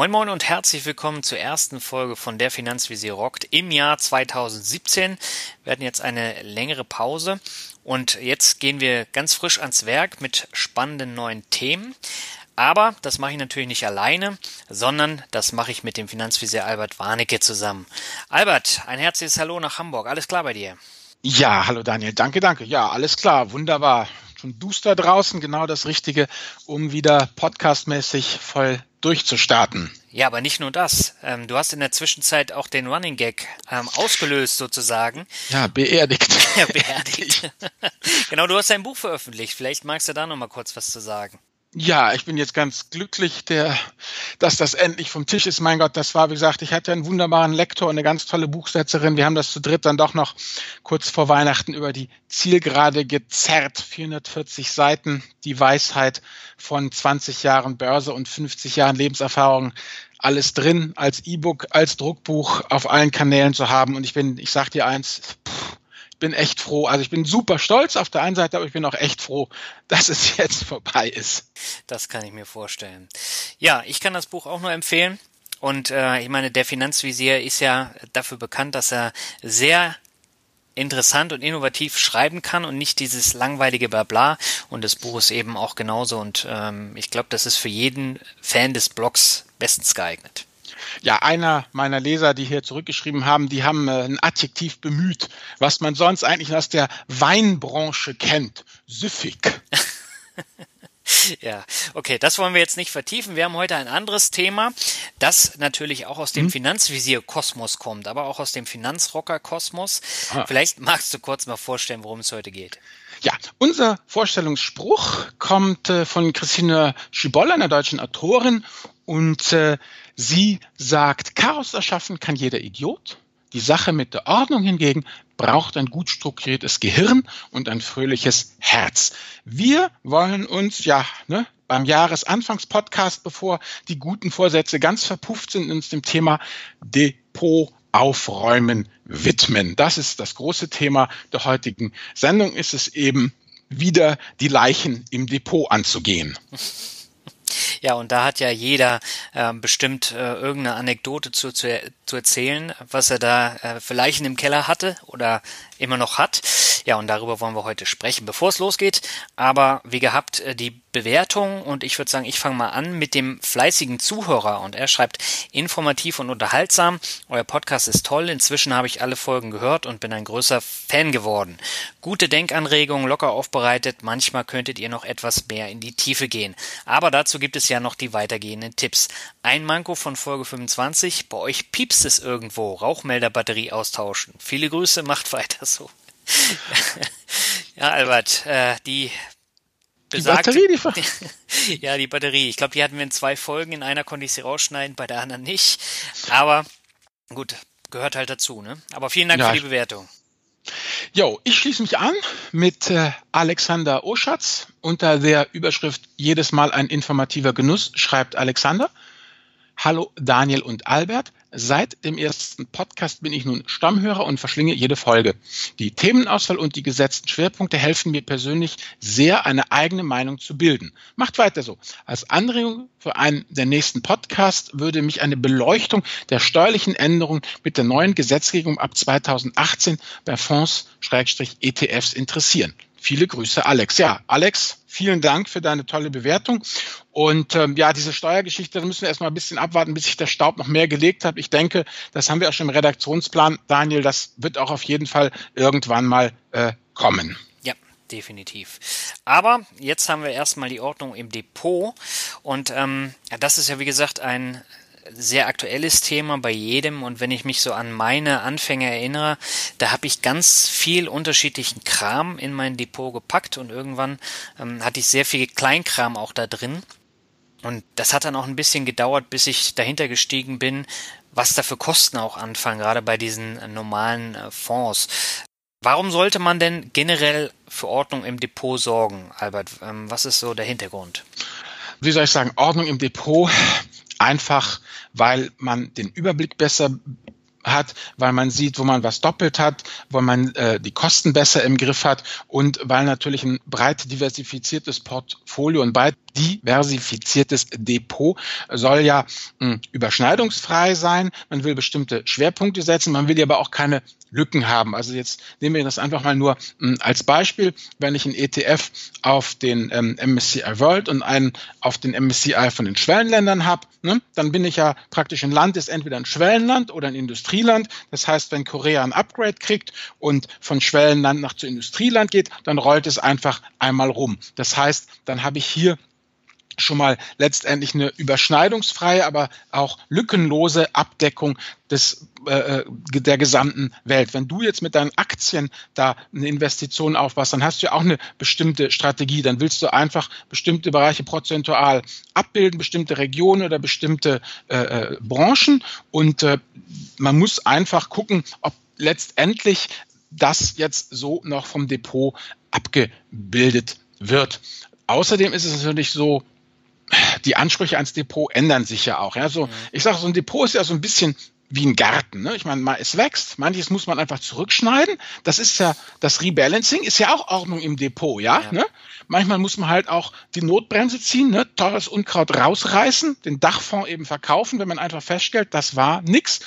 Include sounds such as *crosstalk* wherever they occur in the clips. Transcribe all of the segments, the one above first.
Moin Moin und herzlich willkommen zur ersten Folge von der Finanzvisier rockt im Jahr 2017. Wir hatten jetzt eine längere Pause und jetzt gehen wir ganz frisch ans Werk mit spannenden neuen Themen. Aber das mache ich natürlich nicht alleine, sondern das mache ich mit dem Finanzvisier Albert Warnecke zusammen. Albert, ein herzliches Hallo nach Hamburg. Alles klar bei dir? Ja, hallo Daniel. Danke, danke. Ja, alles klar. Wunderbar. Schon duster draußen, genau das Richtige, um wieder podcastmäßig voll durchzustarten. Ja, aber nicht nur das. Ähm, du hast in der Zwischenzeit auch den Running Gag ähm, ausgelöst sozusagen. Ja, beerdigt. *laughs* ja, beerdigt. *laughs* genau, du hast dein Buch veröffentlicht. Vielleicht magst du da noch mal kurz was zu sagen. Ja, ich bin jetzt ganz glücklich, der, dass das endlich vom Tisch ist. Mein Gott, das war, wie gesagt, ich hatte einen wunderbaren Lektor und eine ganz tolle Buchsetzerin. Wir haben das zu dritt dann doch noch kurz vor Weihnachten über die Zielgerade gezerrt. 440 Seiten, die Weisheit von 20 Jahren Börse und 50 Jahren Lebenserfahrung. Alles drin, als E-Book, als Druckbuch auf allen Kanälen zu haben. Und ich bin, ich sag dir eins, pff, bin echt froh. Also ich bin super stolz auf der einen Seite, aber ich bin auch echt froh, dass es *laughs* jetzt vorbei ist. Das kann ich mir vorstellen. Ja, ich kann das Buch auch nur empfehlen. Und äh, ich meine, der Finanzvisier ist ja dafür bekannt, dass er sehr interessant und innovativ schreiben kann und nicht dieses langweilige Blabla. Und das Buch ist eben auch genauso. Und ähm, ich glaube, das ist für jeden Fan des Blogs bestens geeignet. Ja, einer meiner Leser, die hier zurückgeschrieben haben, die haben äh, ein Adjektiv bemüht, was man sonst eigentlich aus der Weinbranche kennt. Süffig. *laughs* Ja, okay, das wollen wir jetzt nicht vertiefen. Wir haben heute ein anderes Thema, das natürlich auch aus dem hm. Finanzvisier-Kosmos kommt, aber auch aus dem Finanzrocker-Kosmos. Ah. Vielleicht magst du kurz mal vorstellen, worum es heute geht. Ja, unser Vorstellungsspruch kommt äh, von Christine Schiboll, einer deutschen Autorin, und äh, sie sagt, Chaos erschaffen kann jeder Idiot. Die Sache mit der Ordnung hingegen braucht ein gut strukturiertes Gehirn und ein fröhliches Herz. Wir wollen uns ja ne, beim Jahresanfangspodcast, bevor die guten Vorsätze ganz verpufft sind, uns dem Thema Depot aufräumen widmen. Das ist das große Thema der heutigen Sendung. Ist es eben wieder die Leichen im Depot anzugehen. *laughs* Ja, und da hat ja jeder äh, bestimmt äh, irgendeine Anekdote zu, zu, zu erzählen, was er da äh, für Leichen im Keller hatte oder immer noch hat. Ja, und darüber wollen wir heute sprechen, bevor es losgeht. Aber wie gehabt, äh, die Bewertung und ich würde sagen, ich fange mal an mit dem fleißigen Zuhörer und er schreibt informativ und unterhaltsam. Euer Podcast ist toll. Inzwischen habe ich alle Folgen gehört und bin ein größer Fan geworden. Gute Denkanregungen, locker aufbereitet. Manchmal könntet ihr noch etwas mehr in die Tiefe gehen. Aber dazu gibt es ja noch die weitergehenden Tipps. Ein Manko von Folge 25. Bei euch piepst es irgendwo. Rauchmelderbatterie austauschen. Viele Grüße, macht weiter so. *laughs* ja, Albert, äh, die besagte, die Batterie, die *laughs* ja, die Batterie. Ich glaube, die hatten wir in zwei Folgen. In einer konnte ich sie rausschneiden, bei der anderen nicht. Aber gut, gehört halt dazu. Ne? Aber vielen Dank ja, für die Bewertung. Jo, ich schließe mich an mit äh, Alexander Oschatz unter der Überschrift Jedes Mal ein informativer Genuss, schreibt Alexander. Hallo Daniel und Albert. Seit dem ersten Podcast bin ich nun Stammhörer und verschlinge jede Folge. Die Themenauswahl und die gesetzten Schwerpunkte helfen mir persönlich sehr, eine eigene Meinung zu bilden. Macht weiter so. Als Anregung für einen der nächsten Podcasts würde mich eine Beleuchtung der steuerlichen Änderungen mit der neuen Gesetzgebung ab 2018 bei Fonds-ETFs interessieren. Viele Grüße, Alex. Ja, Alex, vielen Dank für deine tolle Bewertung. Und ähm, ja, diese Steuergeschichte, da müssen wir erstmal ein bisschen abwarten, bis sich der Staub noch mehr gelegt hat. Ich denke, das haben wir auch schon im Redaktionsplan. Daniel, das wird auch auf jeden Fall irgendwann mal äh, kommen. Ja, definitiv. Aber jetzt haben wir erstmal die Ordnung im Depot. Und ähm, ja, das ist ja, wie gesagt, ein sehr aktuelles Thema bei jedem und wenn ich mich so an meine Anfänge erinnere, da habe ich ganz viel unterschiedlichen Kram in mein Depot gepackt und irgendwann ähm, hatte ich sehr viel Kleinkram auch da drin. Und das hat dann auch ein bisschen gedauert, bis ich dahinter gestiegen bin, was da für Kosten auch anfangen, gerade bei diesen äh, normalen äh, Fonds. Warum sollte man denn generell für Ordnung im Depot sorgen, Albert? Ähm, was ist so der Hintergrund? Wie soll ich sagen, Ordnung im Depot einfach, weil man den Überblick besser hat, weil man sieht, wo man was doppelt hat, wo man äh, die Kosten besser im Griff hat und weil natürlich ein breit diversifiziertes Portfolio und breit diversifiziertes Depot soll ja mh, hm, überschneidungsfrei sein. Man will bestimmte Schwerpunkte setzen, man will aber auch keine Lücken haben. Also jetzt nehmen wir das einfach mal nur hm, als Beispiel. Wenn ich ein ETF auf den ähm, MSCI World und einen auf den MSCI von den Schwellenländern habe, ne, dann bin ich ja praktisch ein Land, ist entweder ein Schwellenland oder ein Industrieland. Das heißt, wenn Korea ein Upgrade kriegt und von Schwellenland nach zu Industrieland geht, dann rollt es einfach einmal rum. Das heißt, dann habe ich hier schon mal letztendlich eine überschneidungsfreie, aber auch lückenlose Abdeckung des, äh, äh, der gesamten Welt. Wenn du jetzt mit deinen Aktien da eine Investition aufpasst, dann hast du ja auch eine bestimmte Strategie. Dann willst du einfach bestimmte Bereiche prozentual abbilden, bestimmte Regionen oder bestimmte äh, äh, Branchen. Und äh, man muss einfach gucken, ob letztendlich das jetzt so noch vom Depot abgebildet wird. Außerdem ist es natürlich so, die Ansprüche ans Depot ändern sich ja auch. Ja, so, mhm. ich sage, so ein Depot ist ja so ein bisschen wie ein Garten. Ne? Ich meine, es wächst, manches muss man einfach zurückschneiden. Das ist ja, das Rebalancing ist ja auch Ordnung im Depot, ja. ja. Ne? Manchmal muss man halt auch die Notbremse ziehen, ne? teures Unkraut rausreißen, den Dachfonds eben verkaufen, wenn man einfach feststellt, das war nix.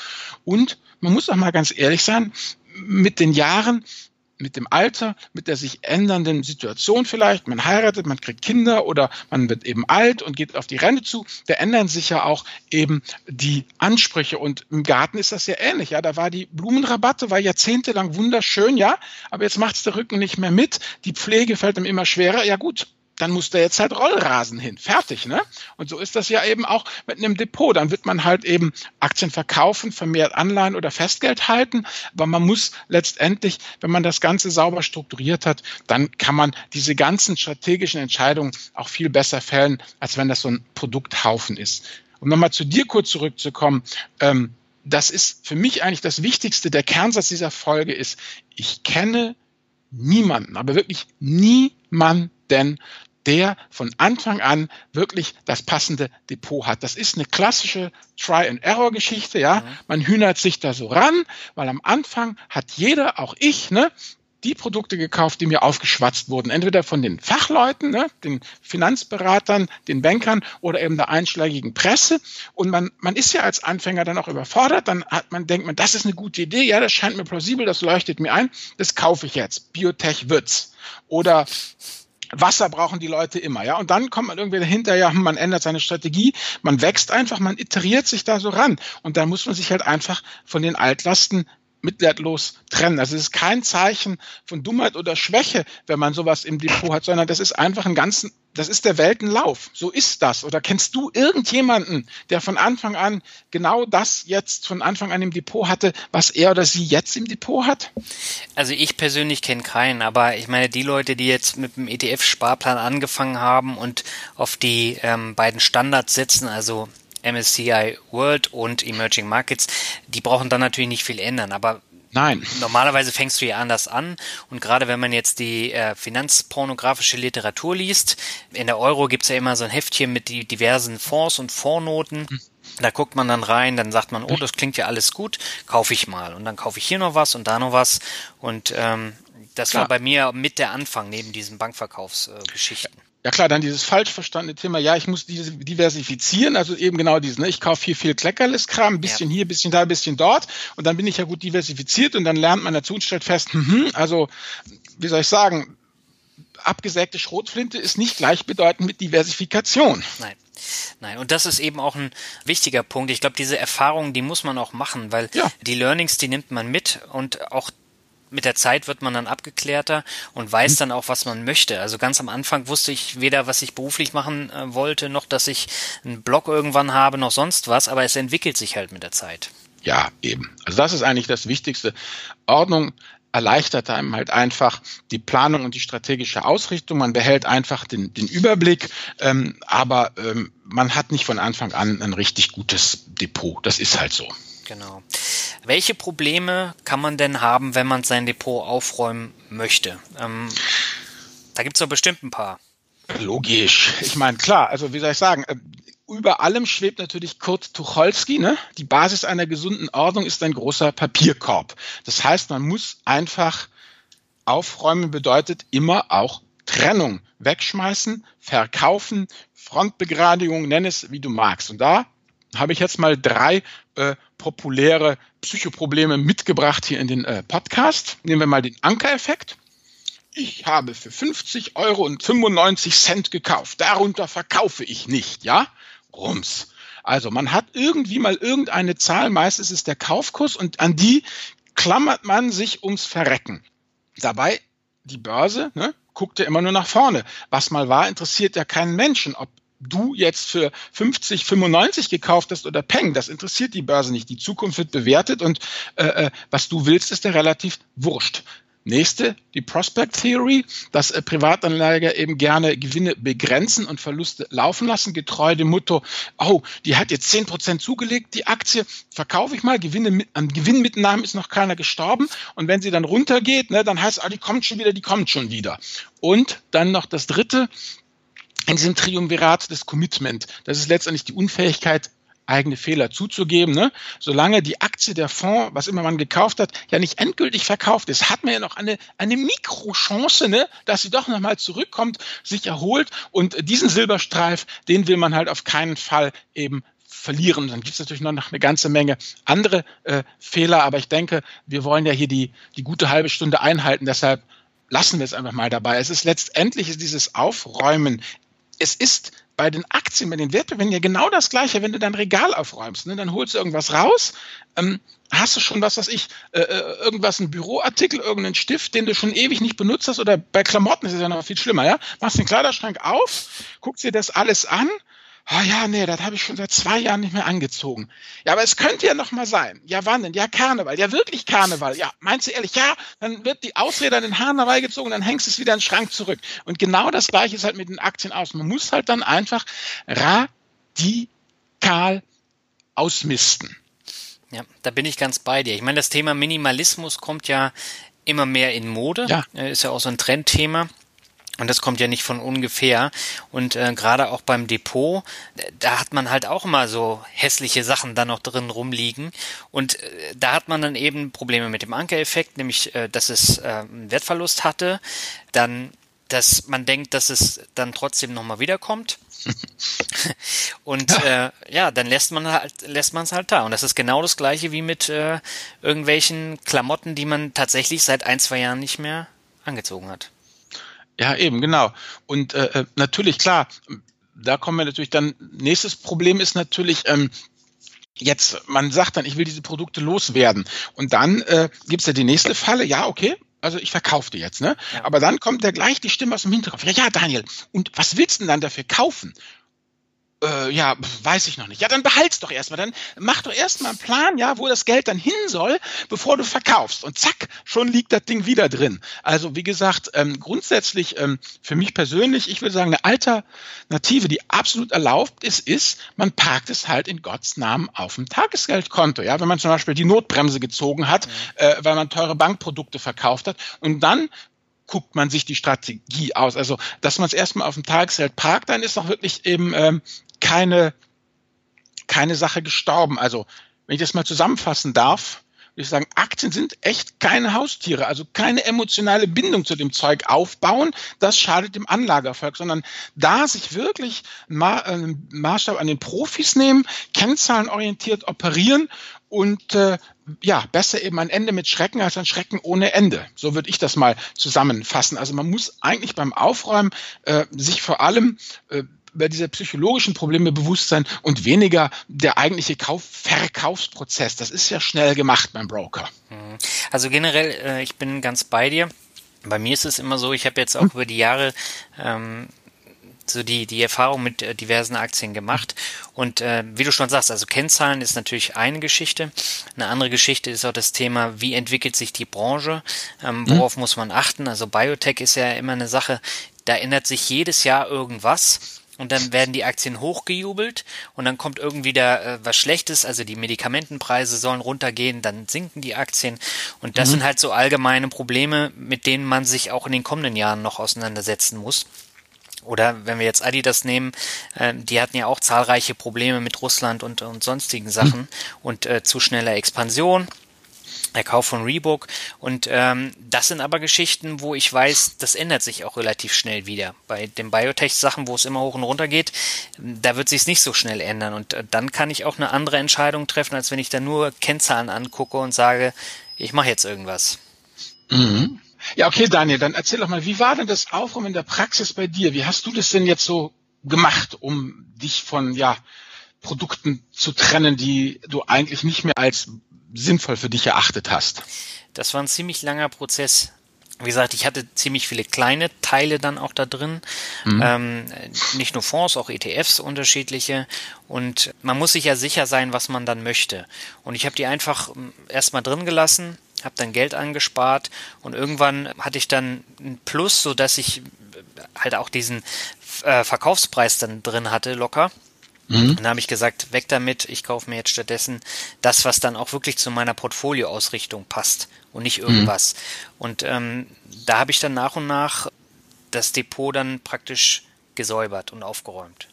Und man muss auch mal ganz ehrlich sein, mit den Jahren mit dem Alter, mit der sich ändernden Situation vielleicht, man heiratet, man kriegt Kinder oder man wird eben alt und geht auf die Rente zu, da ändern sich ja auch eben die Ansprüche. Und im Garten ist das ja ähnlich, ja, da war die Blumenrabatte, war jahrzehntelang wunderschön, ja, aber jetzt macht es der Rücken nicht mehr mit, die Pflege fällt ihm immer schwerer, ja gut, dann muss da jetzt halt Rollrasen hin. Fertig, ne? Und so ist das ja eben auch mit einem Depot. Dann wird man halt eben Aktien verkaufen, vermehrt Anleihen oder Festgeld halten. Aber man muss letztendlich, wenn man das Ganze sauber strukturiert hat, dann kann man diese ganzen strategischen Entscheidungen auch viel besser fällen, als wenn das so ein Produkthaufen ist. Um nochmal zu dir kurz zurückzukommen, ähm, das ist für mich eigentlich das Wichtigste. Der Kernsatz dieser Folge ist, ich kenne niemanden, aber wirklich niemanden, der von Anfang an wirklich das passende Depot hat. Das ist eine klassische Try-and-Error-Geschichte, ja. Mhm. Man hühnert sich da so ran, weil am Anfang hat jeder, auch ich, ne, die Produkte gekauft, die mir aufgeschwatzt wurden. Entweder von den Fachleuten, ne, den Finanzberatern, den Bankern oder eben der einschlägigen Presse. Und man, man ist ja als Anfänger dann auch überfordert. Dann hat man, denkt man, das ist eine gute Idee. Ja, das scheint mir plausibel, das leuchtet mir ein. Das kaufe ich jetzt. Biotech wird's. Oder Wasser brauchen die Leute immer, ja. Und dann kommt man irgendwie dahinter, ja, man ändert seine Strategie, man wächst einfach, man iteriert sich da so ran. Und dann muss man sich halt einfach von den Altlasten mitleidlos trennen. Also es ist kein Zeichen von Dummheit oder Schwäche, wenn man sowas im Depot hat, sondern das ist einfach ein ganzen, das ist der Weltenlauf. So ist das. Oder kennst du irgendjemanden, der von Anfang an genau das jetzt von Anfang an im Depot hatte, was er oder sie jetzt im Depot hat? Also ich persönlich kenne keinen, aber ich meine, die Leute, die jetzt mit dem ETF-Sparplan angefangen haben und auf die ähm, beiden Standards setzen, also MSCI World und Emerging Markets, die brauchen dann natürlich nicht viel ändern, aber Nein. Normalerweise fängst du ja anders an und gerade wenn man jetzt die äh, finanzpornografische Literatur liest, in der Euro gibt's ja immer so ein Heftchen mit die diversen Fonds und Fondsnoten. Hm. Da guckt man dann rein, dann sagt man, oh, das klingt ja alles gut, kaufe ich mal. Und dann kaufe ich hier noch was und da noch was. Und ähm, das Klar. war bei mir mit der Anfang neben diesen Bankverkaufsgeschichten. Äh, ja klar, dann dieses falsch verstandene Thema, ja, ich muss diese diversifizieren, also eben genau dieses, ne, ich kaufe hier viel Kleckerliskram, ein bisschen ja. hier, ein bisschen da, ein bisschen dort und dann bin ich ja gut diversifiziert und dann lernt man dazu und stellt fest, hm, also, wie soll ich sagen, abgesägte Schrotflinte ist nicht gleichbedeutend mit Diversifikation. Nein. Nein, und das ist eben auch ein wichtiger Punkt. Ich glaube, diese Erfahrungen, die muss man auch machen, weil ja. die Learnings, die nimmt man mit und auch mit der Zeit wird man dann abgeklärter und weiß mhm. dann auch, was man möchte. Also ganz am Anfang wusste ich weder, was ich beruflich machen äh, wollte, noch dass ich einen Blog irgendwann habe, noch sonst was, aber es entwickelt sich halt mit der Zeit. Ja, eben. Also das ist eigentlich das Wichtigste. Ordnung erleichtert einem halt einfach die Planung und die strategische Ausrichtung. Man behält einfach den, den Überblick, ähm, aber ähm, man hat nicht von Anfang an ein richtig gutes Depot. Das ist halt so. Genau. Welche Probleme kann man denn haben, wenn man sein Depot aufräumen möchte? Ähm, da gibt es doch bestimmt ein paar. Logisch. Ich meine, klar, also wie soll ich sagen, äh, über allem schwebt natürlich Kurt Tucholsky. Ne? Die Basis einer gesunden Ordnung ist ein großer Papierkorb. Das heißt, man muss einfach aufräumen, bedeutet immer auch Trennung. Wegschmeißen, verkaufen, Frontbegradigung, nenn es wie du magst. Und da habe ich jetzt mal drei äh, populäre Psychoprobleme mitgebracht hier in den äh, Podcast. Nehmen wir mal den Ankereffekt. Ich habe für 50 Euro und 95 Cent gekauft. Darunter verkaufe ich nicht, ja? Rums. Also man hat irgendwie mal irgendeine Zahl, meistens ist der Kaufkurs und an die klammert man sich ums Verrecken. Dabei die Börse ne, guckt ja immer nur nach vorne. Was mal war, interessiert ja keinen Menschen, ob du jetzt für 50, 95 gekauft hast oder Peng, das interessiert die Börse nicht. Die Zukunft wird bewertet und äh, äh was du willst, ist ja relativ wurscht. Nächste, die Prospect Theory, dass äh, Privatanleger eben gerne Gewinne begrenzen und Verluste laufen lassen, getreu dem Motto, oh, die hat jetzt zehn Prozent zugelegt, die Aktie verkaufe ich mal, Gewinne mit, an Gewinnmitnahmen ist noch keiner gestorben und wenn sie dann runtergeht, ne, dann heißt, ah, die kommt schon wieder, die kommt schon wieder. Und dann noch das dritte, in diesem Triumvirat des Commitment. Das ist letztendlich die Unfähigkeit, eigene Fehler zuzugeben. Ne? Solange die Aktie der Fonds, was immer man gekauft hat, ja nicht endgültig verkauft ist, hat man ja noch eine, eine Mikrochance, ne? dass sie doch nochmal zurückkommt, sich erholt und diesen Silberstreif, den will man halt auf keinen Fall eben verlieren. Dann gibt es natürlich noch eine ganze Menge andere äh, Fehler, aber ich denke, wir wollen ja hier die, die gute halbe Stunde einhalten, deshalb lassen wir es einfach mal dabei. Es ist letztendlich dieses Aufräumen. Es ist bei den Aktien, bei den Wertpapieren ja genau das Gleiche. Wenn du dein Regal aufräumst, ne, dann holst du irgendwas raus, ähm, hast du schon was, was ich, äh, äh, irgendwas, ein Büroartikel, irgendeinen Stift, den du schon ewig nicht benutzt hast, oder bei Klamotten ist es ja noch viel schlimmer, ja? Machst den Kleiderschrank auf, guckst dir das alles an, Ah oh ja, nee, das habe ich schon seit zwei Jahren nicht mehr angezogen. Ja, aber es könnte ja noch mal sein. Ja, wann denn? Ja, Karneval. Ja, wirklich Karneval. Ja, meinst du ehrlich? Ja, dann wird die Ausrede an den Haaren dabei gezogen, dann hängst du es wieder in den Schrank zurück. Und genau das Gleiche ist halt mit den Aktien aus. Man muss halt dann einfach radikal ausmisten. Ja, da bin ich ganz bei dir. Ich meine, das Thema Minimalismus kommt ja immer mehr in Mode. Ja. Ist ja auch so ein Trendthema. Und das kommt ja nicht von ungefähr. Und äh, gerade auch beim Depot, da hat man halt auch immer so hässliche Sachen da noch drin rumliegen. Und äh, da hat man dann eben Probleme mit dem Ankereffekt, nämlich äh, dass es äh, einen Wertverlust hatte. Dann, dass man denkt, dass es dann trotzdem nochmal wiederkommt. *laughs* und ja. Äh, ja, dann lässt man halt, lässt man es halt da. Und das ist genau das gleiche wie mit äh, irgendwelchen Klamotten, die man tatsächlich seit ein, zwei Jahren nicht mehr angezogen hat. Ja, eben, genau. Und äh, äh, natürlich, klar, da kommen wir natürlich dann, nächstes Problem ist natürlich, ähm, jetzt, man sagt dann, ich will diese Produkte loswerden. Und dann äh, gibt ja die nächste Falle, ja, okay, also ich verkaufe die jetzt, ne? Ja. Aber dann kommt ja gleich die Stimme aus dem Hinterkopf. Ja, ja, Daniel, und was willst du denn dann dafür kaufen? Äh, ja, weiß ich noch nicht. Ja, dann behalt's doch erstmal. Dann mach doch erstmal einen Plan, ja, wo das Geld dann hin soll, bevor du verkaufst. Und zack, schon liegt das Ding wieder drin. Also wie gesagt, ähm, grundsätzlich ähm, für mich persönlich, ich würde sagen, eine Alternative, die absolut erlaubt ist, ist, man parkt es halt in Gottes Namen auf dem Tagesgeldkonto. Ja, wenn man zum Beispiel die Notbremse gezogen hat, mhm. äh, weil man teure Bankprodukte verkauft hat und dann guckt man sich die Strategie aus. Also, dass man es erstmal auf dem Tagesgeld parkt, dann ist noch wirklich eben ähm, keine, keine Sache gestorben. Also, wenn ich das mal zusammenfassen darf, würde ich sagen, Aktien sind echt keine Haustiere, also keine emotionale Bindung zu dem Zeug aufbauen. Das schadet dem Anlagerfolg, sondern da sich wirklich einen äh, Maßstab an den Profis nehmen, kennzahlenorientiert operieren und äh, ja, besser eben ein Ende mit Schrecken als ein Schrecken ohne Ende. So würde ich das mal zusammenfassen. Also man muss eigentlich beim Aufräumen äh, sich vor allem äh, über diese psychologischen Probleme bewusst sein und weniger der eigentliche Kauf Verkaufsprozess. Das ist ja schnell gemacht beim Broker. Mhm. Also generell, äh, ich bin ganz bei dir. Bei mir ist es immer so, ich habe jetzt auch hm. über die Jahre ähm, so die, die Erfahrung mit äh, diversen Aktien gemacht. Und äh, wie du schon sagst, also Kennzahlen ist natürlich eine Geschichte. Eine andere Geschichte ist auch das Thema, wie entwickelt sich die Branche, ähm, hm. worauf mhm. muss man achten. Also Biotech ist ja immer eine Sache, da ändert sich jedes Jahr irgendwas. Und dann werden die Aktien hochgejubelt und dann kommt irgendwie da äh, was Schlechtes, also die Medikamentenpreise sollen runtergehen, dann sinken die Aktien. Und das mhm. sind halt so allgemeine Probleme, mit denen man sich auch in den kommenden Jahren noch auseinandersetzen muss. Oder wenn wir jetzt Adidas nehmen, äh, die hatten ja auch zahlreiche Probleme mit Russland und, und sonstigen Sachen mhm. und äh, zu schneller Expansion. Der Kauf von Reebok und ähm, das sind aber Geschichten, wo ich weiß, das ändert sich auch relativ schnell wieder. Bei den Biotech-Sachen, wo es immer hoch und runter geht, da wird sich nicht so schnell ändern und äh, dann kann ich auch eine andere Entscheidung treffen, als wenn ich da nur Kennzahlen angucke und sage, ich mache jetzt irgendwas. Mhm. Ja, okay, Daniel, dann erzähl doch mal, wie war denn das Aufräumen in der Praxis bei dir? Wie hast du das denn jetzt so gemacht, um dich von ja, Produkten zu trennen, die du eigentlich nicht mehr als sinnvoll für dich erachtet hast? Das war ein ziemlich langer Prozess. Wie gesagt, ich hatte ziemlich viele kleine Teile dann auch da drin. Mhm. Ähm, nicht nur Fonds, auch ETFs unterschiedliche. Und man muss sich ja sicher sein, was man dann möchte. Und ich habe die einfach ähm, erstmal drin gelassen, habe dann Geld angespart und irgendwann hatte ich dann ein Plus, so dass ich halt auch diesen äh, Verkaufspreis dann drin hatte, locker. Mhm. Dann habe ich gesagt, weg damit, ich kaufe mir jetzt stattdessen das, was dann auch wirklich zu meiner Portfolioausrichtung passt und nicht irgendwas. Mhm. Und ähm, da habe ich dann nach und nach das Depot dann praktisch gesäubert und aufgeräumt.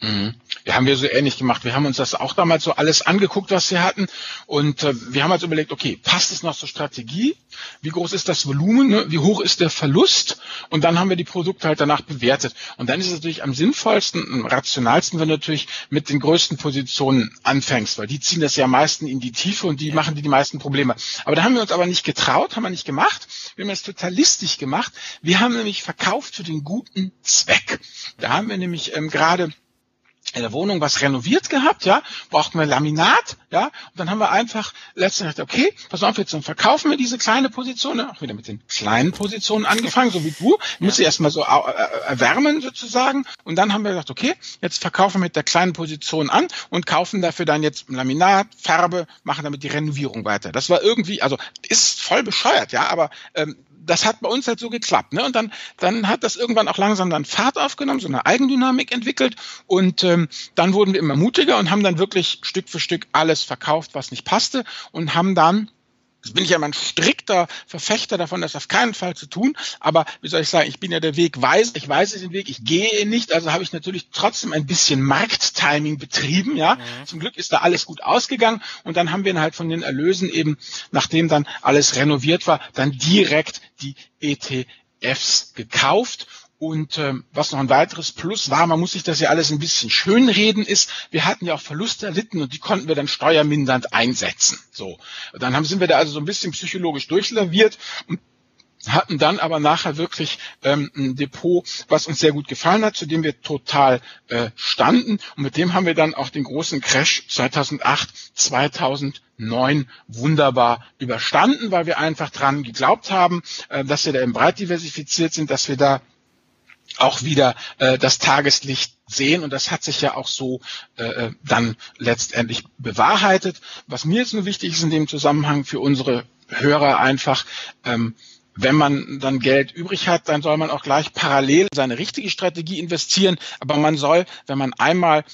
Mhm. Ja, haben wir so ähnlich gemacht. Wir haben uns das auch damals so alles angeguckt, was wir hatten. Und äh, wir haben uns überlegt, okay, passt es noch zur Strategie? Wie groß ist das Volumen? Ne? Wie hoch ist der Verlust? Und dann haben wir die Produkte halt danach bewertet. Und dann ist es natürlich am sinnvollsten, am rationalsten, wenn du natürlich mit den größten Positionen anfängst, weil die ziehen das ja am meisten in die Tiefe und die machen dir die meisten Probleme. Aber da haben wir uns aber nicht getraut, haben wir nicht gemacht. Wir haben das totalistisch gemacht. Wir haben nämlich verkauft für den guten Zweck. Da haben wir nämlich ähm, gerade in der Wohnung was renoviert gehabt, ja, brauchten wir Laminat, ja, und dann haben wir einfach letztendlich gesagt, okay, pass auf, jetzt verkaufen wir diese kleine Position, auch wieder mit den kleinen Positionen angefangen, so wie du, ja. müsst ihr erstmal so erwärmen sozusagen, und dann haben wir gesagt, okay, jetzt verkaufen wir mit der kleinen Position an und kaufen dafür dann jetzt Laminat, Farbe, machen damit die Renovierung weiter. Das war irgendwie, also ist voll bescheuert, ja, aber ähm, das hat bei uns halt so geklappt. Ne? Und dann, dann hat das irgendwann auch langsam dann Fahrt aufgenommen, so eine Eigendynamik entwickelt. Und ähm, dann wurden wir immer mutiger und haben dann wirklich Stück für Stück alles verkauft, was nicht passte und haben dann Jetzt bin ich ja immer ein strikter Verfechter davon, das auf keinen Fall zu tun. Aber wie soll ich sagen, ich bin ja der Weg weiß, ich weiß den Weg, ich gehe ihn nicht. Also habe ich natürlich trotzdem ein bisschen Markttiming betrieben. Ja, mhm. zum Glück ist da alles gut ausgegangen. Und dann haben wir halt von den Erlösen eben, nachdem dann alles renoviert war, dann direkt die ETFs gekauft und ähm, was noch ein weiteres Plus war, man muss sich das ja alles ein bisschen schönreden, ist, wir hatten ja auch Verluste erlitten und die konnten wir dann steuermindernd einsetzen. So, dann haben, sind wir da also so ein bisschen psychologisch durchlaviert und hatten dann aber nachher wirklich ähm, ein Depot, was uns sehr gut gefallen hat, zu dem wir total äh, standen. Und mit dem haben wir dann auch den großen Crash 2008, 2009 wunderbar überstanden, weil wir einfach dran geglaubt haben, äh, dass wir da eben breit diversifiziert sind, dass wir da auch wieder äh, das Tageslicht sehen und das hat sich ja auch so äh, äh, dann letztendlich bewahrheitet. Was mir jetzt nur wichtig ist in dem Zusammenhang für unsere Hörer einfach, ähm, wenn man dann Geld übrig hat, dann soll man auch gleich parallel seine richtige Strategie investieren. Aber man soll, wenn man einmal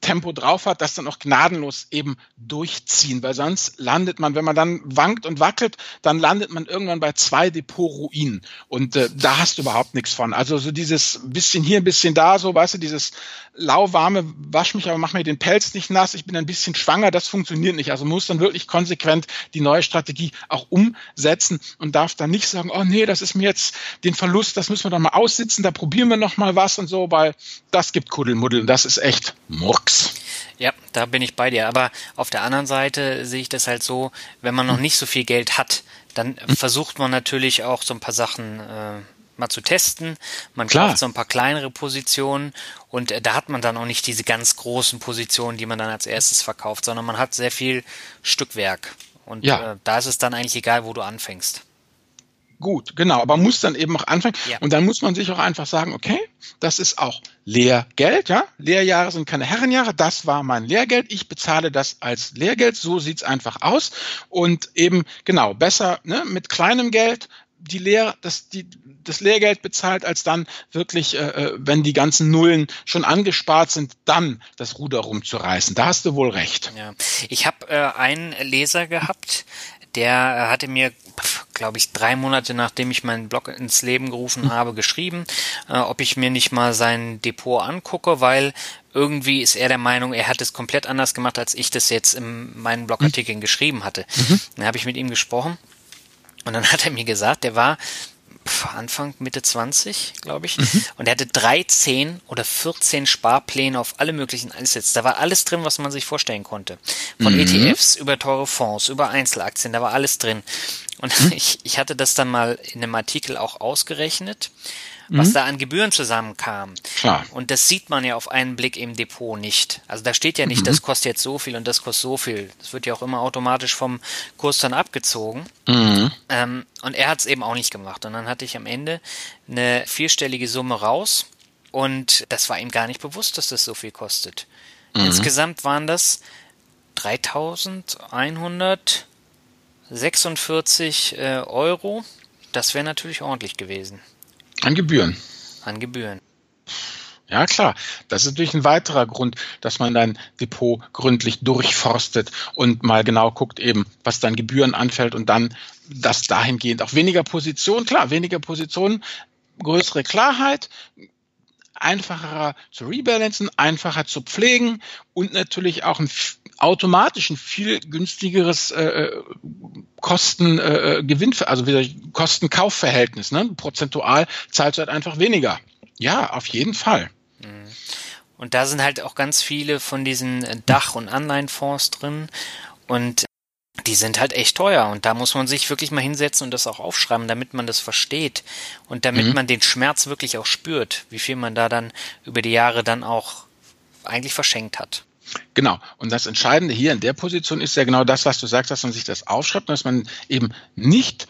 Tempo drauf hat, das dann auch gnadenlos eben durchziehen, weil sonst landet man, wenn man dann wankt und wackelt, dann landet man irgendwann bei zwei Depot-Ruinen und äh, da hast du überhaupt nichts von. Also so dieses bisschen hier, ein bisschen da, so weißt du, dieses lauwarme, wasch mich, aber mach mir den Pelz nicht nass, ich bin ein bisschen schwanger, das funktioniert nicht. Also muss dann wirklich konsequent die neue Strategie auch umsetzen und darf dann nicht sagen, oh nee, das ist mir jetzt den Verlust, das müssen wir doch mal aussitzen, da probieren wir noch mal was und so, weil das gibt Kuddelmuddel und das ist echt Murks. Ja, da bin ich bei dir. Aber auf der anderen Seite sehe ich das halt so, wenn man noch nicht so viel Geld hat, dann versucht man natürlich auch so ein paar Sachen äh, mal zu testen. Man Klar. kauft so ein paar kleinere Positionen und äh, da hat man dann auch nicht diese ganz großen Positionen, die man dann als erstes verkauft, sondern man hat sehr viel Stückwerk. Und ja. äh, da ist es dann eigentlich egal, wo du anfängst. Gut, genau, aber muss dann eben auch anfangen. Ja. Und dann muss man sich auch einfach sagen, okay, das ist auch Lehrgeld, ja. Lehrjahre sind keine Herrenjahre, das war mein Lehrgeld, ich bezahle das als Lehrgeld, so sieht's einfach aus. Und eben, genau, besser ne, mit kleinem Geld die Lehr, das, die, das Lehrgeld bezahlt, als dann wirklich, äh, äh, wenn die ganzen Nullen schon angespart sind, dann das Ruder rumzureißen. Da hast du wohl recht. Ja. Ich habe äh, einen Leser gehabt, der hatte mir glaube ich, drei Monate nachdem ich meinen Blog ins Leben gerufen habe, geschrieben, äh, ob ich mir nicht mal sein Depot angucke, weil irgendwie ist er der Meinung, er hat es komplett anders gemacht, als ich das jetzt in meinen Blogartikeln geschrieben hatte. Mhm. Dann habe ich mit ihm gesprochen und dann *laughs* hat er mir gesagt, der war Anfang, Mitte 20, glaube ich. Mhm. Und er hatte 13 oder 14 Sparpläne auf alle möglichen Assets. Da war alles drin, was man sich vorstellen konnte. Von mhm. ETFs über teure Fonds, über Einzelaktien, da war alles drin. Und mhm. *laughs* ich, ich hatte das dann mal in einem Artikel auch ausgerechnet was mhm. da an Gebühren zusammenkam. Klar. Und das sieht man ja auf einen Blick im Depot nicht. Also da steht ja nicht, mhm. das kostet jetzt so viel und das kostet so viel. Das wird ja auch immer automatisch vom Kurs dann abgezogen. Mhm. Ähm, und er hat es eben auch nicht gemacht. Und dann hatte ich am Ende eine vierstellige Summe raus. Und das war ihm gar nicht bewusst, dass das so viel kostet. Mhm. Insgesamt waren das 3146 äh, Euro. Das wäre natürlich ordentlich gewesen. An Gebühren. An Gebühren. Ja, klar. Das ist natürlich ein weiterer Grund, dass man dein Depot gründlich durchforstet und mal genau guckt eben, was dann Gebühren anfällt und dann das dahingehend auch weniger Positionen, klar, weniger Positionen, größere Klarheit, einfacher zu rebalancen, einfacher zu pflegen und natürlich auch ein automatisch ein viel günstigeres äh, äh Kosten äh, äh, Gewinn, also wieder Kosten-Kauf-Verhältnis. Ne? Prozentual zahlst du halt einfach weniger. Ja, auf jeden Fall. Mhm. Und da sind halt auch ganz viele von diesen Dach- und Anleihenfonds drin. Und die sind halt echt teuer und da muss man sich wirklich mal hinsetzen und das auch aufschreiben, damit man das versteht und damit mhm. man den Schmerz wirklich auch spürt, wie viel man da dann über die Jahre dann auch eigentlich verschenkt hat. Genau. Und das Entscheidende hier in der Position ist ja genau das, was du sagst, dass man sich das aufschreibt, dass man eben nicht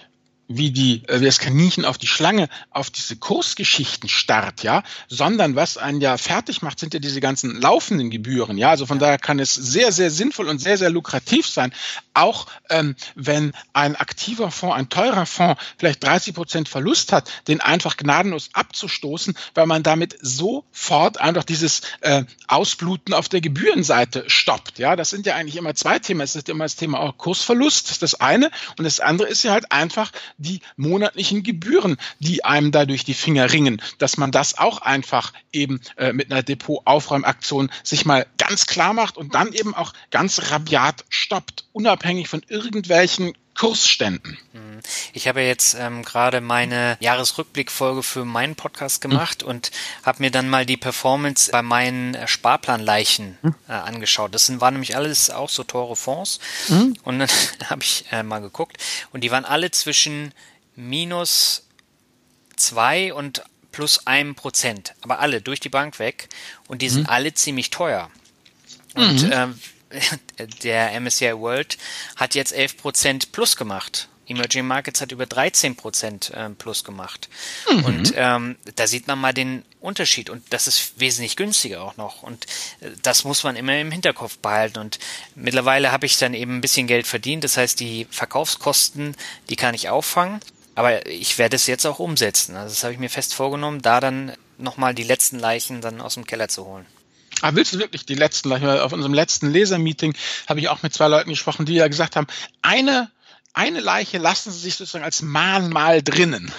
wie die äh, wie das Kaninchen auf die Schlange auf diese Kursgeschichten starrt, ja, sondern was einen ja fertig macht, sind ja diese ganzen laufenden Gebühren, ja. Also von daher kann es sehr sehr sinnvoll und sehr sehr lukrativ sein, auch ähm, wenn ein aktiver Fonds, ein teurer Fonds vielleicht 30 Prozent Verlust hat, den einfach gnadenlos abzustoßen, weil man damit sofort einfach dieses äh, Ausbluten auf der Gebührenseite stoppt, ja. Das sind ja eigentlich immer zwei Themen. Es ist immer das Thema auch Kursverlust, das ist das eine, und das andere ist ja halt einfach die monatlichen Gebühren, die einem da durch die Finger ringen, dass man das auch einfach eben äh, mit einer Depot-Aufräumaktion sich mal ganz klar macht und dann eben auch ganz rabiat stoppt, unabhängig von irgendwelchen Kursständen. Mhm. Ich habe jetzt ähm, gerade meine Jahresrückblickfolge für meinen Podcast gemacht mhm. und habe mir dann mal die Performance bei meinen äh, Sparplanleichen mhm. äh, angeschaut. Das sind, waren nämlich alles auch so teure Fonds. Mhm. Und dann *laughs* habe ich äh, mal geguckt und die waren alle zwischen minus zwei und plus einem Prozent. Aber alle durch die Bank weg und die sind mhm. alle ziemlich teuer. Und mhm. *laughs* der MSCI World hat jetzt 11% plus gemacht. Emerging Markets hat über 13% ähm, plus gemacht. Mhm. Und ähm, da sieht man mal den Unterschied. Und das ist wesentlich günstiger auch noch. Und äh, das muss man immer im Hinterkopf behalten. Und mittlerweile habe ich dann eben ein bisschen Geld verdient. Das heißt, die Verkaufskosten, die kann ich auffangen. Aber ich werde es jetzt auch umsetzen. Also das habe ich mir fest vorgenommen, da dann nochmal die letzten Leichen dann aus dem Keller zu holen. Ah, willst du wirklich die letzten, auf unserem letzten Lesermeeting habe ich auch mit zwei Leuten gesprochen, die ja gesagt haben, eine, eine Leiche lassen sie sich sozusagen als Mahnmal drinnen.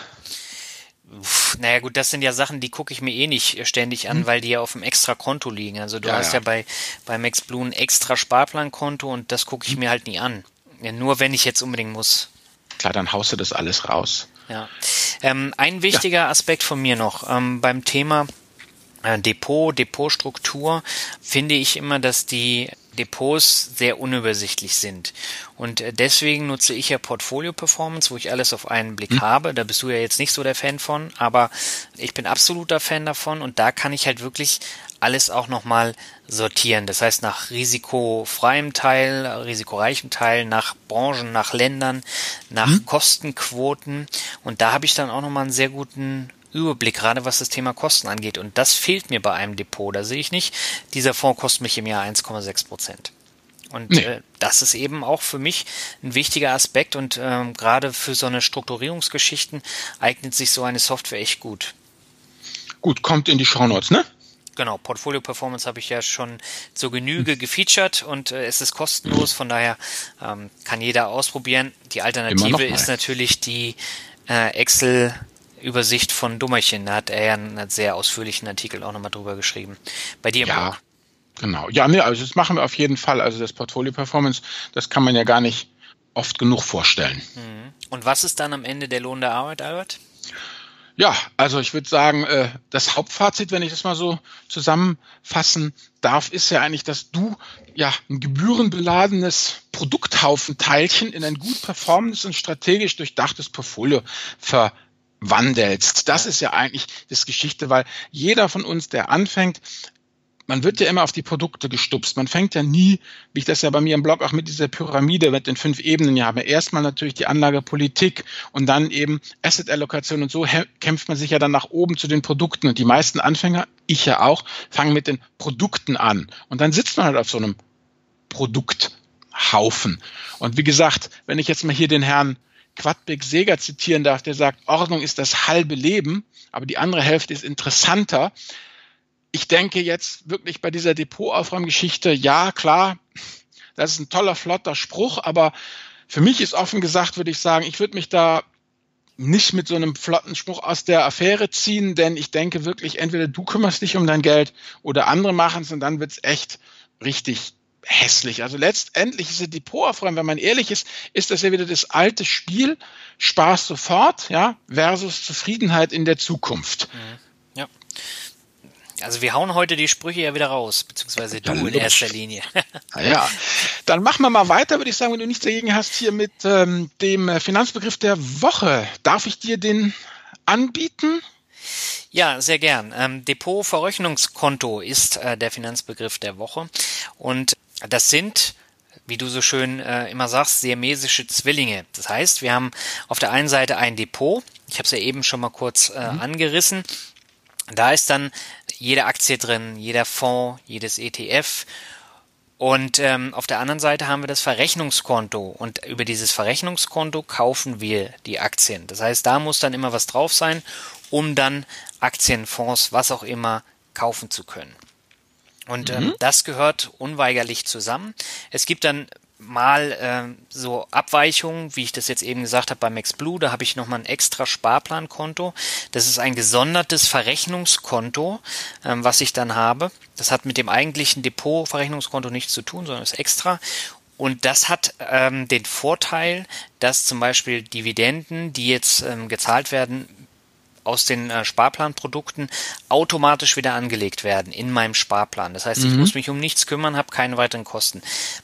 Naja gut, das sind ja Sachen, die gucke ich mir eh nicht ständig an, hm. weil die ja auf dem extra Konto liegen. Also du ja, hast ja, ja bei, bei Max Blue ein extra Sparplankonto und das gucke ich hm. mir halt nie an. Ja, nur wenn ich jetzt unbedingt muss. Klar, dann haust du das alles raus. Ja. Ähm, ein wichtiger. Aspekt von mir noch ähm, beim Thema Depot, Depotstruktur finde ich immer, dass die Depots sehr unübersichtlich sind. Und äh, deswegen nutze ich ja Portfolio Performance, wo ich alles auf einen Blick mhm. habe. Da bist du ja jetzt nicht so der Fan von, aber ich bin absoluter Fan davon und da kann ich halt wirklich alles auch nochmal sortieren. Das heißt nach risikofreiem Teil, risikoreichem Teil, nach Branchen, nach Ländern, nach mhm. Kostenquoten. Und da habe ich dann auch nochmal einen sehr guten Überblick, gerade was das Thema Kosten angeht. Und das fehlt mir bei einem Depot. Da sehe ich nicht, dieser Fonds kostet mich im Jahr 1,6 Prozent. Und nee. äh, das ist eben auch für mich ein wichtiger Aspekt und ähm, gerade für so eine Strukturierungsgeschichten eignet sich so eine Software echt gut. Gut, kommt in die Shownotes, ne? Genau, Portfolio Performance habe ich ja schon zur Genüge hm. gefeatured und äh, es ist kostenlos, von daher ähm, kann jeder ausprobieren. Die Alternative ist natürlich die äh, Excel Übersicht von Dummerchen. Da hat er ja einen sehr ausführlichen Artikel auch nochmal drüber geschrieben. Bei dir im ja. Blog. Genau. Ja, nee, also das machen wir auf jeden Fall. Also das Portfolio Performance, das kann man ja gar nicht oft genug vorstellen. Mhm. Und was ist dann am Ende der Lohn der Arbeit, Albert? Ja, also ich würde sagen, äh, das Hauptfazit, wenn ich das mal so zusammenfassen darf, ist ja eigentlich, dass du ja ein gebührenbeladenes Produkthaufenteilchen in ein gut performendes und strategisch durchdachtes Portfolio verwandelst. Das ist ja eigentlich das Geschichte, weil jeder von uns, der anfängt, man wird ja immer auf die Produkte gestupst. Man fängt ja nie, wie ich das ja bei mir im Blog auch mit dieser Pyramide mit den fünf Ebenen ja habe, erstmal natürlich die Anlagepolitik und dann eben Asset-Allokation und so kämpft man sich ja dann nach oben zu den Produkten. Und die meisten Anfänger, ich ja auch, fangen mit den Produkten an. Und dann sitzt man halt auf so einem Produkthaufen. Und wie gesagt, wenn ich jetzt mal hier den Herrn Quadbeck Seger zitieren darf, der sagt, Ordnung ist das halbe Leben, aber die andere Hälfte ist interessanter. Ich denke jetzt wirklich bei dieser Depotaufräumgeschichte, ja, klar, das ist ein toller, flotter Spruch, aber für mich ist offen gesagt, würde ich sagen, ich würde mich da nicht mit so einem flotten Spruch aus der Affäre ziehen, denn ich denke wirklich, entweder du kümmerst dich um dein Geld oder andere machen es und dann wird es echt richtig hässlich. Also letztendlich ist der Depotaufräumen, wenn man ehrlich ist, ist das ja wieder das alte Spiel, Spaß sofort, ja, versus Zufriedenheit in der Zukunft. Mhm. Ja. Also wir hauen heute die Sprüche ja wieder raus, beziehungsweise du in erster Linie. *laughs* ja, dann machen wir mal weiter, würde ich sagen, wenn du nichts dagegen hast, hier mit ähm, dem Finanzbegriff der Woche. Darf ich dir den anbieten? Ja, sehr gern. Ähm, Depotverrechnungskonto ist äh, der Finanzbegriff der Woche und das sind wie du so schön äh, immer sagst, siamesische Zwillinge. Das heißt, wir haben auf der einen Seite ein Depot, ich habe es ja eben schon mal kurz äh, mhm. angerissen, da ist dann jede Aktie drin, jeder Fonds, jedes ETF. Und ähm, auf der anderen Seite haben wir das Verrechnungskonto und über dieses Verrechnungskonto kaufen wir die Aktien. Das heißt, da muss dann immer was drauf sein, um dann Aktien, Fonds, was auch immer kaufen zu können. Und ähm, mhm. das gehört unweigerlich zusammen. Es gibt dann mal äh, so Abweichungen, wie ich das jetzt eben gesagt habe bei MaxBlue, da habe ich nochmal ein extra Sparplankonto. Das ist ein gesondertes Verrechnungskonto, ähm, was ich dann habe. Das hat mit dem eigentlichen Depotverrechnungskonto nichts zu tun, sondern ist extra. Und das hat ähm, den Vorteil, dass zum Beispiel Dividenden, die jetzt ähm, gezahlt werden, aus den äh, Sparplanprodukten automatisch wieder angelegt werden in meinem Sparplan. Das heißt, ich mhm. muss mich um nichts kümmern, habe keine weiteren Kosten.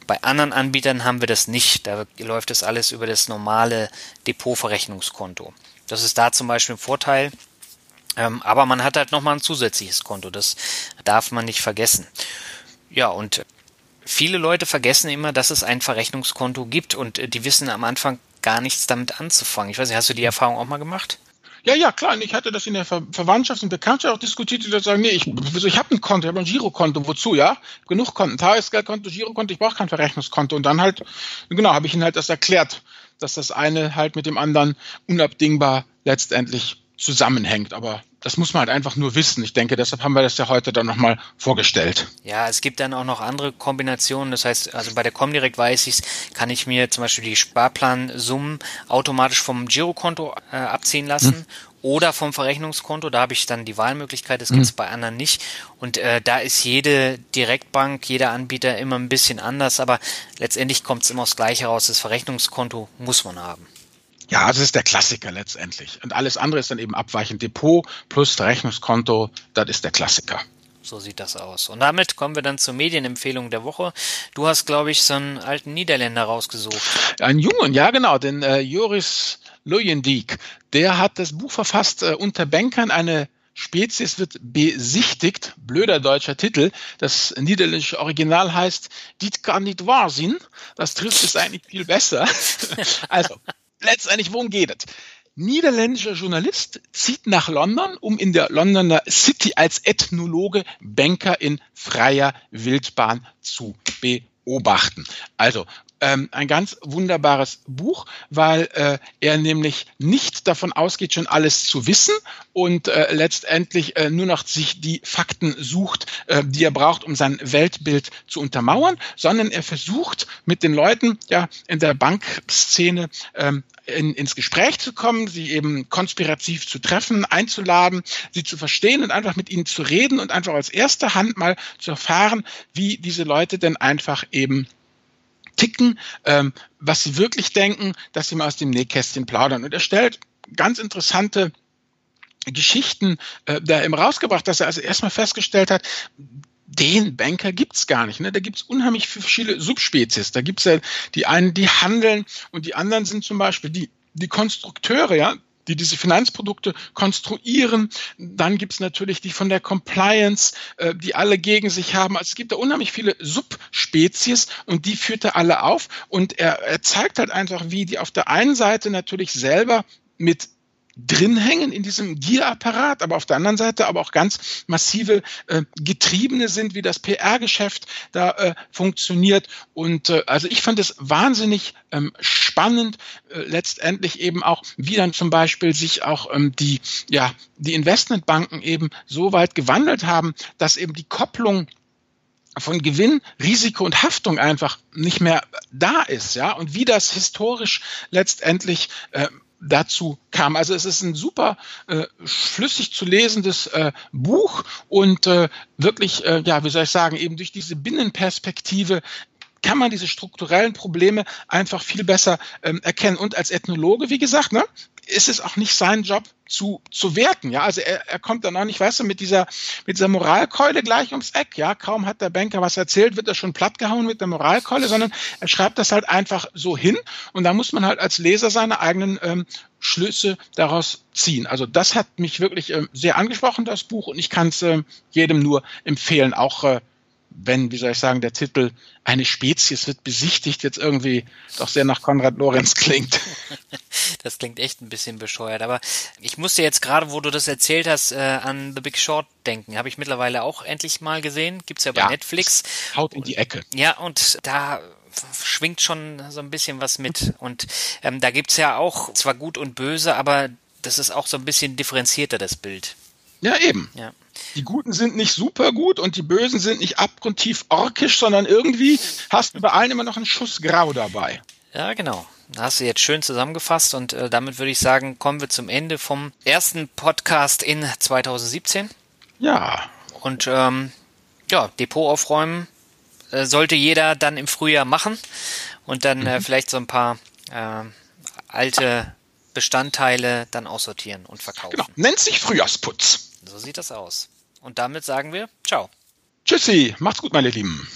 Bei anderen Anbietern haben wir das nicht. Da läuft das alles über das normale Depotverrechnungskonto. Das ist da zum Beispiel ein Vorteil. Ähm, aber man hat halt nochmal ein zusätzliches Konto. Das darf man nicht vergessen. Ja, und viele Leute vergessen immer, dass es ein Verrechnungskonto gibt und äh, die wissen am Anfang gar nichts damit anzufangen. Ich weiß nicht, hast du die Erfahrung auch mal gemacht? Ja, ja, klar. Und ich hatte das in der Ver Verwandtschaft und Bekanntschaft auch diskutiert, die sagen, nee, ich, ich habe ein Konto, ich habe ein Girokonto, wozu, ja? Genug Konten, Tagesgeldkonto, Girokonto, ich brauche kein Verrechnungskonto. Und dann halt, genau, habe ich ihnen halt das erklärt, dass das eine halt mit dem anderen unabdingbar letztendlich zusammenhängt. Aber das muss man halt einfach nur wissen. Ich denke, deshalb haben wir das ja heute dann nochmal vorgestellt. Ja, es gibt dann auch noch andere Kombinationen. Das heißt, also bei der Comdirect weiß ich, kann ich mir zum Beispiel die Sparplansummen automatisch vom Girokonto äh, abziehen lassen. Hm. Oder vom Verrechnungskonto, da habe ich dann die Wahlmöglichkeit, das gibt es hm. bei anderen nicht. Und äh, da ist jede Direktbank, jeder Anbieter immer ein bisschen anders, aber letztendlich kommt es immer aufs Gleiche raus. Das Verrechnungskonto muss man haben. Ja, das ist der Klassiker letztendlich. Und alles andere ist dann eben abweichend. Depot plus Rechnungskonto, das ist der Klassiker. So sieht das aus. Und damit kommen wir dann zur Medienempfehlung der Woche. Du hast, glaube ich, so einen alten Niederländer rausgesucht. Einen jungen, ja genau, den äh, Joris Luyendijk. Der hat das Buch verfasst, äh, Unter Bankern eine Spezies wird besichtigt, blöder deutscher Titel. Das niederländische Original heißt Dit kann nicht wahr sein. Das trifft es eigentlich viel besser. *laughs* also, letztendlich, worum geht es? Niederländischer Journalist zieht nach London, um in der Londoner City als Ethnologe Banker in freier Wildbahn zu beobachten. Also, ähm, ein ganz wunderbares Buch, weil äh, er nämlich nicht davon ausgeht, schon alles zu wissen und äh, letztendlich äh, nur noch sich die Fakten sucht, äh, die er braucht, um sein Weltbild zu untermauern, sondern er versucht mit den Leuten ja in der Bankszene ähm, in, ins Gespräch zu kommen, sie eben konspirativ zu treffen, einzuladen, sie zu verstehen und einfach mit ihnen zu reden und einfach als erste Hand mal zu erfahren, wie diese Leute denn einfach eben ticken, ähm, was sie wirklich denken, dass sie mal aus dem Nähkästchen plaudern. Und er stellt ganz interessante Geschichten äh, da eben rausgebracht, dass er also erstmal festgestellt hat, den Banker gibt's gar nicht. Ne? Da gibt's unheimlich viele Subspezies. Da gibt's ja die einen, die handeln und die anderen sind zum Beispiel die, die Konstrukteure, ja, die diese Finanzprodukte konstruieren. Dann gibt's natürlich die von der Compliance, äh, die alle gegen sich haben. Also es gibt da unheimlich viele Subspezies und die führt er alle auf. Und er, er zeigt halt einfach, wie die auf der einen Seite natürlich selber mit drin hängen in diesem Gierapparat, aber auf der anderen Seite aber auch ganz massive äh, Getriebene sind, wie das PR-Geschäft da äh, funktioniert. Und äh, also ich fand es wahnsinnig ähm, äh, letztendlich eben auch, wie dann zum Beispiel sich auch ähm, die, ja, die Investmentbanken eben so weit gewandelt haben, dass eben die Kopplung von Gewinn, Risiko und Haftung einfach nicht mehr da ist, ja, und wie das historisch letztendlich äh, dazu kam. Also es ist ein super äh, flüssig zu lesendes äh, Buch und äh, wirklich, äh, ja, wie soll ich sagen, eben durch diese Binnenperspektive kann man diese strukturellen Probleme einfach viel besser ähm, erkennen. Und als Ethnologe, wie gesagt, ne, ist es auch nicht sein Job zu, zu werten. Ja, also er, er kommt dann auch nicht, weißt du, mit dieser, mit dieser Moralkeule gleich ums Eck. Ja, kaum hat der Banker was erzählt, wird er schon plattgehauen mit der Moralkeule, sondern er schreibt das halt einfach so hin. Und da muss man halt als Leser seine eigenen ähm, Schlüsse daraus ziehen. Also das hat mich wirklich äh, sehr angesprochen, das Buch. Und ich kann es äh, jedem nur empfehlen, auch äh, wenn, wie soll ich sagen, der Titel eine Spezies wird besichtigt, jetzt irgendwie doch sehr nach Konrad Lorenz klingt. *laughs* Das klingt echt ein bisschen bescheuert, aber ich musste jetzt gerade, wo du das erzählt hast, äh, an The Big Short denken. Habe ich mittlerweile auch endlich mal gesehen. Gibt's ja bei ja, Netflix. Haut in die Ecke. Ja, und da schwingt schon so ein bisschen was mit. Und ähm, da gibt's ja auch zwar gut und böse, aber das ist auch so ein bisschen differenzierter, das Bild. Ja, eben. Ja. Die Guten sind nicht super gut und die Bösen sind nicht abgrundtief orkisch, sondern irgendwie hast du bei allen immer noch einen Schuss Grau dabei. Ja, genau. Hast du jetzt schön zusammengefasst und äh, damit würde ich sagen, kommen wir zum Ende vom ersten Podcast in 2017. Ja. Und ähm, ja, Depot aufräumen äh, sollte jeder dann im Frühjahr machen und dann äh, mhm. äh, vielleicht so ein paar äh, alte Bestandteile dann aussortieren und verkaufen. Genau. Nennt sich Frühjahrsputz. So sieht das aus. Und damit sagen wir Ciao. Tschüssi, macht's gut, meine Lieben.